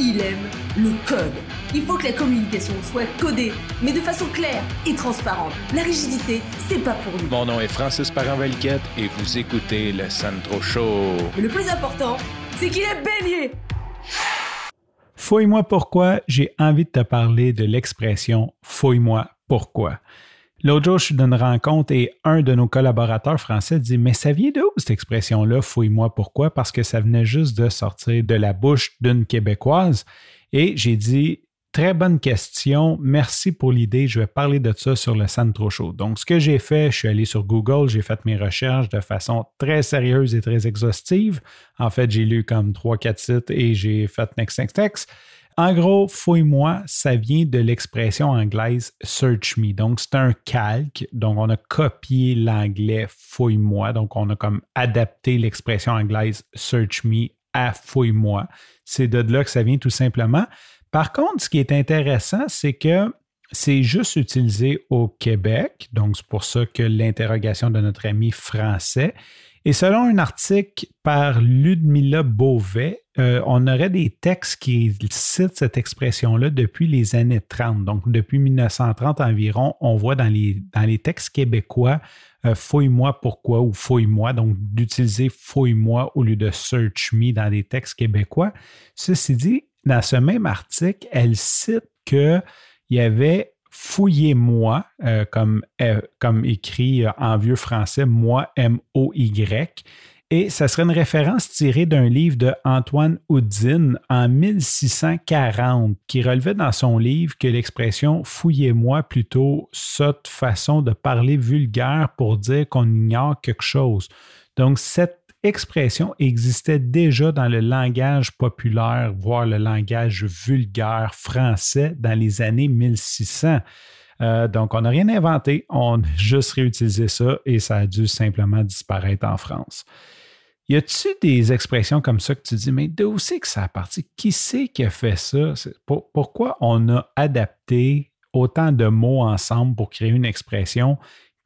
il aime le code. Il faut que la communication soit codée, mais de façon claire et transparente. La rigidité, c'est pas pour nous. Mon nom est Francis parent et vous écoutez le Sandro Show. Mais le plus important, c'est qu'il est bélier. Fouille-moi pourquoi, j'ai envie de te parler de l'expression Fouille-moi pourquoi. L'autre jour, je suis dans une rencontre et un de nos collaborateurs français dit Mais ça vient d'où cette expression-là, fouille-moi pourquoi Parce que ça venait juste de sortir de la bouche d'une Québécoise. Et j'ai dit Très bonne question. Merci pour l'idée. Je vais parler de ça sur le Centro Show. Donc, ce que j'ai fait, je suis allé sur Google, j'ai fait mes recherches de façon très sérieuse et très exhaustive. En fait, j'ai lu comme 3-4 sites et j'ai fait next, next, next. En gros, fouille-moi, ça vient de l'expression anglaise search me. Donc, c'est un calque. Donc, on a copié l'anglais fouille-moi. Donc, on a comme adapté l'expression anglaise search me à fouille-moi. C'est de là que ça vient tout simplement. Par contre, ce qui est intéressant, c'est que c'est juste utilisé au Québec. Donc, c'est pour ça que l'interrogation de notre ami français et selon un article par Ludmilla Beauvais, euh, on aurait des textes qui citent cette expression-là depuis les années 30. Donc, depuis 1930 environ, on voit dans les, dans les textes québécois euh, Fouille-moi pourquoi ou Fouille-moi, donc d'utiliser Fouille-moi au lieu de Search me dans les textes québécois. Ceci dit, dans ce même article, elle cite qu'il y avait Fouillez-moi, euh, comme, euh, comme écrit euh, en vieux français, moi, M-O-Y. Et ça serait une référence tirée d'un livre de Antoine Houdin en 1640 qui relevait dans son livre que l'expression fouillez-moi plutôt sotte façon de parler vulgaire pour dire qu'on ignore quelque chose. Donc, cette expression existait déjà dans le langage populaire, voire le langage vulgaire français dans les années 1600. Euh, donc, on n'a rien inventé, on a juste réutilisé ça et ça a dû simplement disparaître en France. Y a-t-il des expressions comme ça que tu dis, mais d'où c'est que ça a parti? Qui c'est qui a fait ça? pourquoi on a adapté autant de mots ensemble pour créer une expression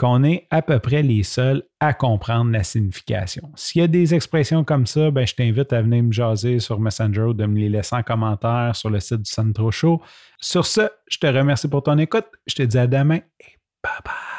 qu'on est à peu près les seuls à comprendre la signification. S'il y a des expressions comme ça, ben, je t'invite à venir me jaser sur Messenger ou de me les laisser en commentaire sur le site du Centro Show. Sur ce, je te remercie pour ton écoute. Je te dis à demain et bye bye.